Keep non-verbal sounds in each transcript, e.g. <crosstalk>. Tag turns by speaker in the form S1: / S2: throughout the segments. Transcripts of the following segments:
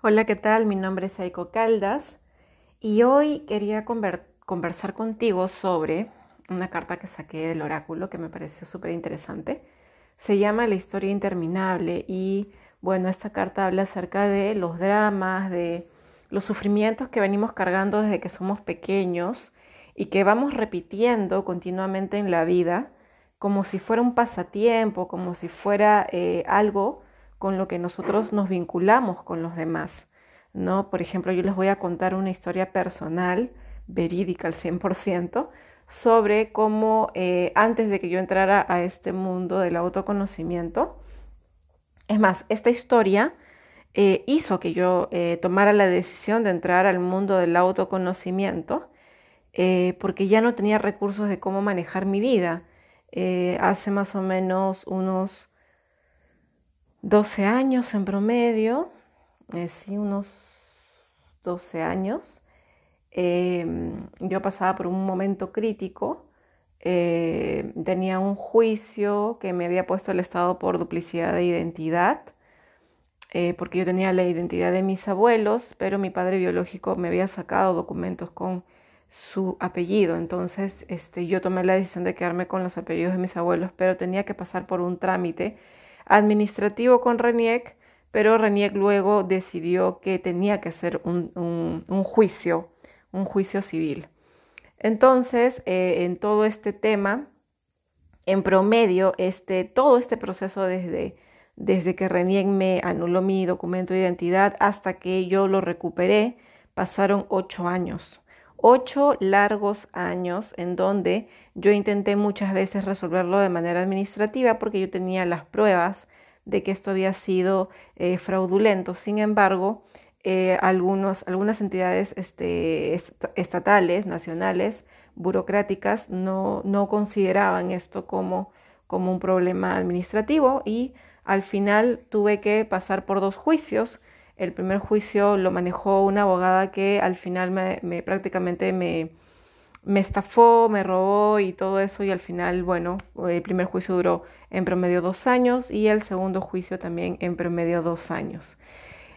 S1: Hola, ¿qué tal? Mi nombre es Aiko Caldas y hoy quería conversar contigo sobre una carta que saqué del oráculo que me pareció súper interesante. Se llama La historia interminable y bueno, esta carta habla acerca de los dramas, de los sufrimientos que venimos cargando desde que somos pequeños y que vamos repitiendo continuamente en la vida como si fuera un pasatiempo, como si fuera eh, algo con lo que nosotros nos vinculamos con los demás. ¿no? Por ejemplo, yo les voy a contar una historia personal, verídica al 100%, sobre cómo eh, antes de que yo entrara a este mundo del autoconocimiento, es más, esta historia eh, hizo que yo eh, tomara la decisión de entrar al mundo del autoconocimiento, porque ya no tenía recursos de cómo manejar mi vida. hace más o menos unos 12 años en promedio, eh, sí, unos 12 años. Em, yo pasaba por un momento crítico. Eh, tenía un juicio que me había puesto el Estado por duplicidad de identidad, eh, porque yo tenía la identidad de mis abuelos, pero mi padre biológico me había sacado documentos con su apellido. Entonces este, yo tomé la decisión de quedarme con los apellidos de mis abuelos, pero tenía que pasar por un trámite administrativo con RENIEC, pero RENIEC luego decidió que tenía que ser un, juicio, un juicio civil. Entonces, eh, en todo este tema, en promedio, este, todo este proceso desde, desde que RENIEC me anuló mi documento de identidad hasta que yo lo recuperé, pasaron ocho años ocho largos años en donde yo intenté muchas veces resolverlo de manera administrativa porque yo tenía las pruebas de que esto había sido eh, fraudulento. Sin embargo, eh, algunos, algunas entidades este, estatales, nacionales, burocráticas, no, no consideraban esto como, como un problema administrativo y al final tuve que pasar por dos juicios el primer juicio lo manejó una abogada que al final me, prácticamente me, estafó, me robó y todo eso y al final, bueno, el primer juicio duró en promedio dos años y el segundo juicio también en promedio dos años.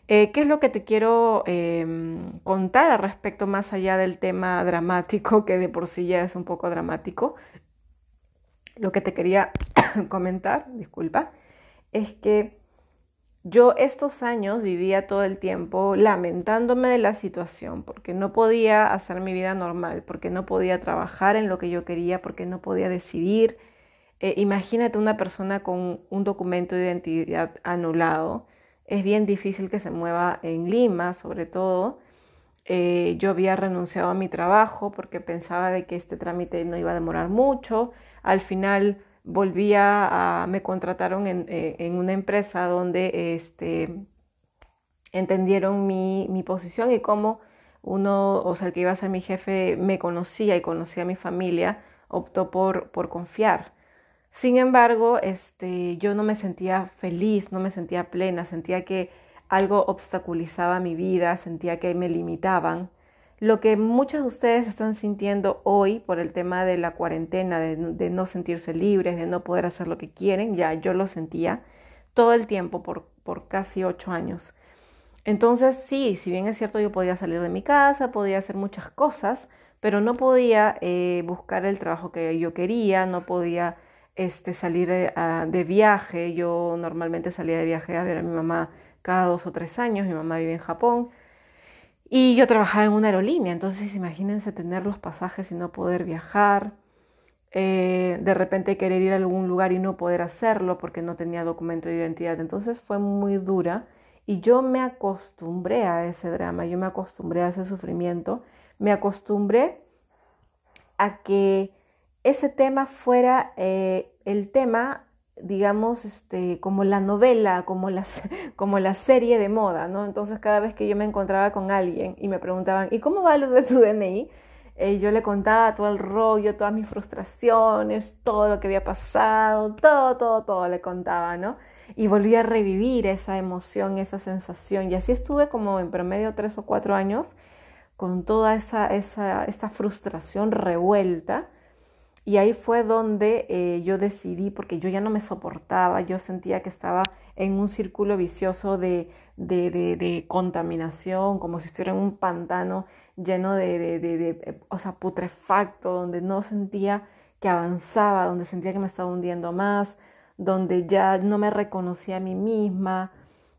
S1: Eh, ¿Qué es lo que te quiero em, contar al respecto más allá del tema dramático, que de por sí ya es un poco dramático? Lo que te quería <coughs> comentar, disculpa, es que yo estos años vivía todo el tiempo lamentándome de la situación, porque no podía hacer mi vida normal, porque no podía trabajar en lo que yo quería, porque no podía decidir. Eh, imagínate una persona con un documento de identidad anulado. Es bien difícil que se mueva en Lima, sobre todo. Eh, yo había renunciado a mi trabajo porque pensaba de que este trámite no iba a demorar mucho. Al final volví a, me contrataron eh, en, una empresa donde este, entendieron mi, mi, posición y cómo uno, o sea, el que iba a ser mi jefe me conocía y conocía a mi familia, optó por, por confiar. Sin embargo, este, yo no me sentía feliz, no me sentía plena, sentía que algo obstaculizaba mi vida, sentía que me limitaban lo que muchos de ustedes están sintiendo hoy por el tema de la cuarentena, de, no sentirse libres, de no poder hacer lo que quieren, ya yo lo sentía todo el tiempo por, por casi ocho años. Entonces sí, si bien es cierto yo podía salir de mi casa, podía hacer muchas cosas, pero no podía eh, buscar el trabajo que yo quería, no podía este, salir eh, de viaje. Yo normalmente salía de viaje a ver a mi mamá cada dos o tres años, mi mamá vive en Japón. Y yo trabajaba en una aerolínea, entonces imagínense tener los pasajes y no poder viajar, eh, de repente querer ir a algún lugar y no poder hacerlo porque no tenía documento de identidad. Entonces fue muy dura y yo me acostumbré a ese drama, yo me acostumbré a ese sufrimiento, me acostumbré a que ese tema fuera eh, el tema digamos, este, como la novela, como la, <laughs> como la serie de moda, ¿no? Entonces cada vez que yo me encontraba con alguien y me preguntaban, ¿y cómo va lo de tu DNI? Eh, yo le contaba todo el rollo, todas mis frustraciones, todo lo que había pasado, todo, todo, todo le contaba, ¿no? Y volví a revivir esa emoción, esa sensación. Y así estuve como en promedio tres o cuatro años con toda esa, esa, esa frustración revuelta Y ahí fue donde eh, yo decidí, porque yo ya no me soportaba, yo sentía que estaba en un círculo vicioso de, de, de, contaminación, como si estuviera en un pantano lleno de, o sea, putrefacto, donde no sentía que avanzaba, donde sentía que me estaba hundiendo más, donde ya no me reconocía a mí misma,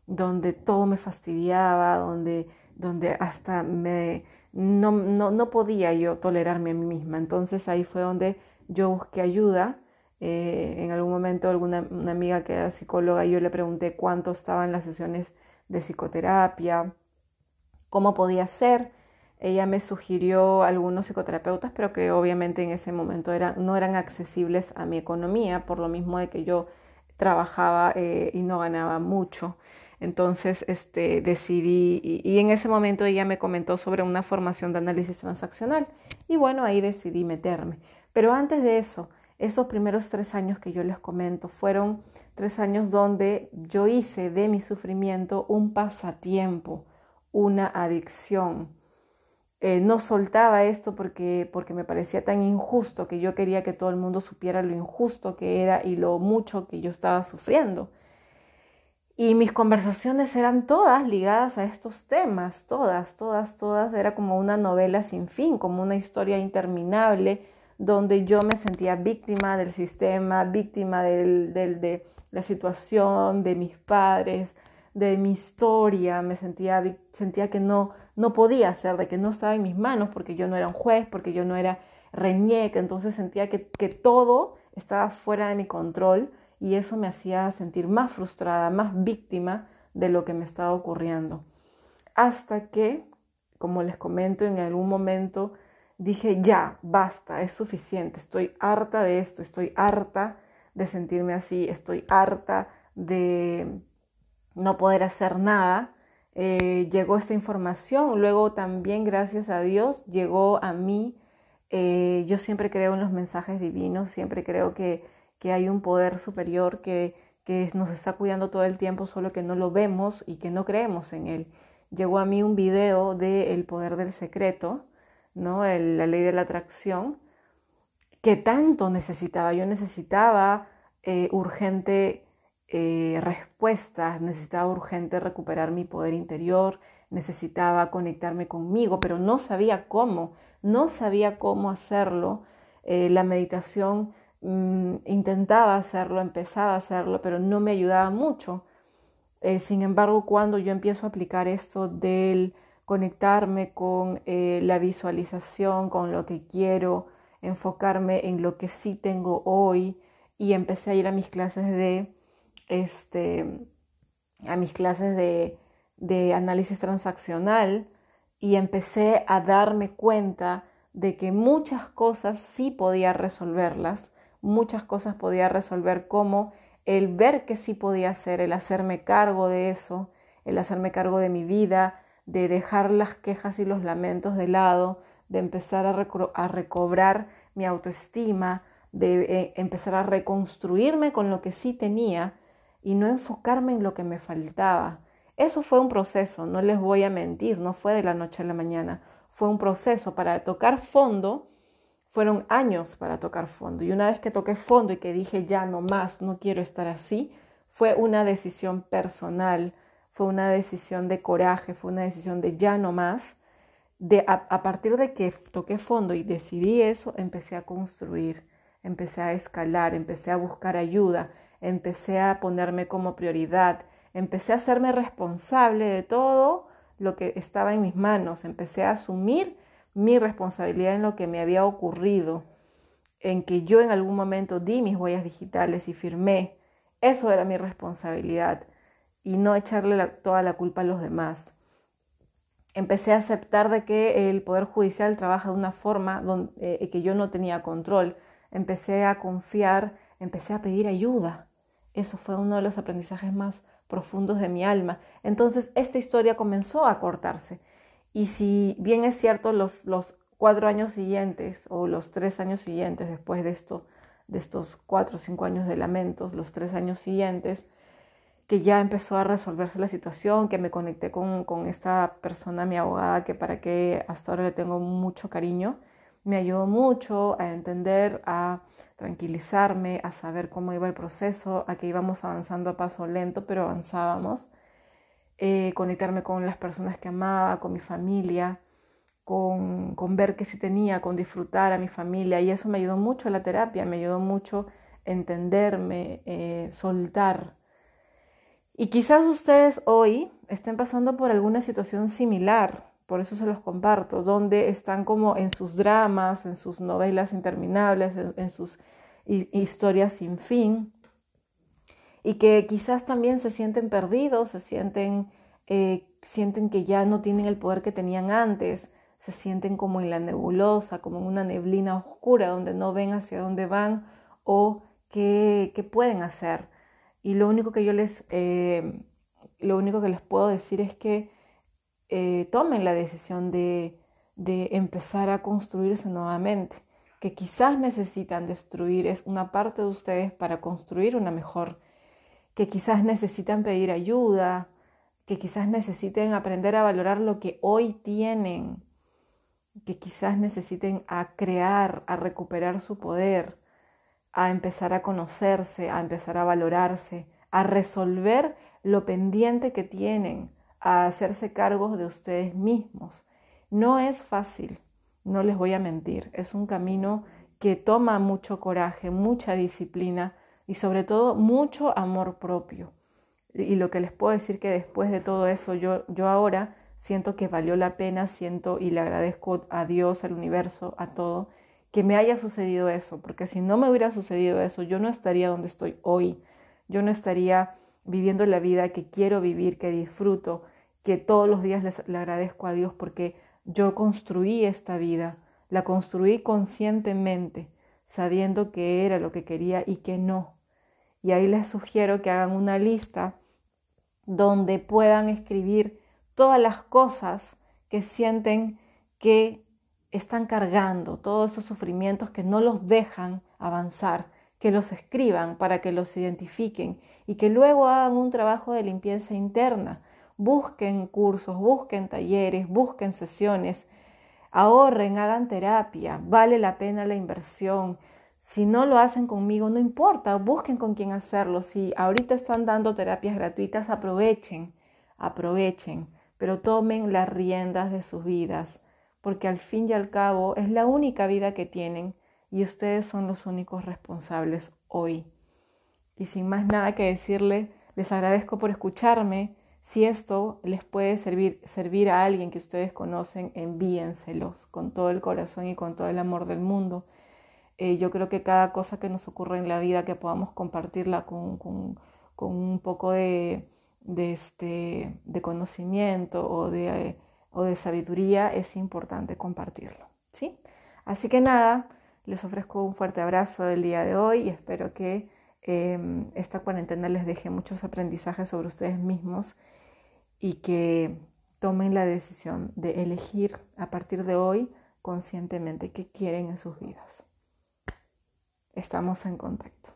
S1: donde todo me fastidiaba, donde, donde hasta me, no, no, no podía yo tolerarme a mí misma. Entonces ahí fue donde yo busqué ayuda. Eh, en algún momento alguna una amiga que era psicóloga, yo le pregunté cuánto estaban las sesiones de psicoterapia, cómo podía ser. Ella me sugirió algunos psicoterapeutas, pero que obviamente en ese momento no eran accesibles a mi economía, por lo mismo de que yo trabajaba eh, y no ganaba mucho. Entonces este, decidí, y, en ese momento ella me comentó sobre una formación de análisis transaccional, y bueno, ahí decidí meterme. Pero antes de eso, esos primeros tres años que yo les comento fueron tres años donde yo hice de mi sufrimiento un pasatiempo, una adicción. Eh, no soltaba esto porque, porque me parecía tan injusto que yo quería que todo el mundo supiera lo injusto que era y lo mucho que yo estaba sufriendo. Y mis conversaciones eran todas ligadas a estos temas, todas, todas, todas. Era como una novela sin fin, como una historia interminable donde yo me sentía víctima del sistema, víctima de la situación, de mis padres, de mi historia, me sentía, sentía que no, no podía hacer, de que no estaba en mis manos porque yo no era un juez, porque yo no era reñeca, entonces sentía que, que todo estaba fuera de mi control y eso me hacía sentir más frustrada, más víctima de lo que me estaba ocurriendo. Hasta que, como les comento, en algún momento dije, ya, basta, es suficiente, estoy harta de esto, estoy harta de sentirme así, estoy harta de no poder hacer nada. Eh, llegó esta información, luego también, gracias a Dios, llegó a mí. Eh, yo siempre creo en los mensajes divinos, siempre creo que, que hay un poder superior que, que nos está cuidando todo el tiempo, solo que no lo vemos y que no creemos en él. Llegó a mí un video de El poder del secreto, ¿no? la ley de la atracción, que tanto necesitaba. Yo necesitaba eh, urgente eh, respuestas, necesitaba urgente recuperar mi poder interior, necesitaba conectarme conmigo, pero no sabía cómo, no sabía cómo hacerlo. Eh, la meditación mm, intentaba hacerlo, empezaba a hacerlo, pero no me ayudaba mucho. sin embargo, cuando yo empiezo a aplicar esto del conectarme con eh, la visualización, con lo que quiero, enfocarme en lo que sí tengo hoy y empecé a ir a mis clases de este a mis clases de, de análisis transaccional y empecé a darme cuenta de que muchas cosas sí podía resolverlas, muchas cosas podía resolver como el ver que sí podía hacer, el hacerme cargo de eso, el hacerme cargo de mi vida, de dejar las quejas y los lamentos de lado, de empezar a, recobrar mi autoestima, de eh, empezar a reconstruirme con lo que sí tenía y no enfocarme en lo que me faltaba. Eso fue un proceso, no les voy a mentir, no fue de la noche a la mañana, fue un proceso para tocar fondo. Fueron años para tocar fondo y una vez que toqué fondo y que dije ya no más, no quiero estar así, fue una decisión personal, fue una decisión de coraje, fue una decisión de ya no más. De, a, partir de que toqué fondo y decidí eso, empecé a construir, empecé a escalar, empecé a buscar ayuda, empecé a ponerme como prioridad, empecé a hacerme responsable de todo lo que estaba en mis manos, empecé a asumir mi responsabilidad en lo que me había ocurrido, en que yo en algún momento di mis huellas digitales y firmé. Eso era mi responsabilidad y no echarle toda la culpa a los demás. Empecé a aceptar de que el Poder Judicial trabaja de una forma donde, eh, que yo no tenía control. Empecé a confiar, empecé a pedir ayuda. Eso fue uno de los aprendizajes más profundos de mi alma. Entonces, esta historia comenzó a cortarse. Y si bien es cierto, los, los cuatro años siguientes o los tres años siguientes después de esto, de estos cuatro o cinco años de lamentos, los tres años siguientes, que ya empezó a resolverse la situación, que me conecté con, con esta persona, mi abogada, que para que hasta ahora le tengo mucho cariño. me ayudó mucho a entender, a tranquilizarme, a saber cómo iba el proceso, a que íbamos avanzando a paso lento, pero avanzábamos. Eh, conectarme con las personas que amaba, con mi familia, con, con, ver que sí tenía, con disfrutar a mi familia. Y eso me ayudó mucho la terapia, me ayudó mucho entenderme, eh, soltar. Y quizás ustedes hoy estén pasando por alguna situación similar, por eso se los comparto, donde están como en sus dramas, en sus novelas interminables, en, sus historias sin fin, y que quizás también se sienten perdidos, se sienten, eh, sienten que ya no tienen el poder que tenían antes, se sienten como en la nebulosa, como en una neblina oscura donde no ven hacia dónde van o qué, pueden hacer. Y lo único que yo les, eh, lo único que les puedo decir es que eh, tomen la decisión de, de empezar a construirse nuevamente, que quizás necesitan destruir es una parte de ustedes para construir una mejor, que quizás necesitan pedir ayuda, que quizás necesiten aprender a valorar lo que hoy tienen, que quizás necesiten a crear, a recuperar su poder, a empezar a conocerse, a empezar a valorarse, a resolver lo pendiente que tienen, a hacerse cargo de ustedes mismos. No es fácil, no les voy a mentir, es un camino que toma mucho coraje, mucha disciplina y sobre todo mucho amor propio. Y lo que les puedo decir que después de todo eso, yo, yo ahora siento que valió la pena, siento y le agradezco a Dios, al universo, a todo, que me haya sucedido eso, porque si no me hubiera sucedido eso, yo no estaría donde estoy hoy, yo no estaría viviendo la vida que quiero vivir, que disfruto, que todos los días le agradezco a Dios porque yo construí esta vida, la construí conscientemente, sabiendo que era lo que quería y que no. Y ahí les sugiero que hagan una lista donde puedan escribir todas las cosas que sienten que están cargando, todos esos sufrimientos que no los dejan avanzar, que los escriban para que los identifiquen y que luego hagan un trabajo de limpieza interna busquen cursos, busquen talleres, busquen sesiones, ahorren, hagan terapia, vale la pena la inversión. Si no lo hacen conmigo, no importa, busquen con quién hacerlo. Si ahorita están dando terapias gratuitas, aprovechen, aprovechen, pero tomen las riendas de sus vidas, porque al fin y al cabo es la única vida que tienen y ustedes son los únicos responsables hoy. Y sin más nada que decirle, les agradezco por escucharme. Si esto les puede servir, servir a alguien que ustedes conocen, envíenselos con todo el corazón y con todo el amor del mundo. Eh, yo creo que cada cosa que nos ocurre en la vida, que podamos compartirla con, un poco de, este, de conocimiento o de, o de sabiduría, es importante compartirlo. ¿sí? Así que nada, les ofrezco un fuerte abrazo el día de hoy y espero que em, esta cuarentena les deje muchos aprendizajes sobre ustedes mismos y que tomen la decisión de elegir a partir de hoy conscientemente qué quieren en sus vidas. Estamos en contacto.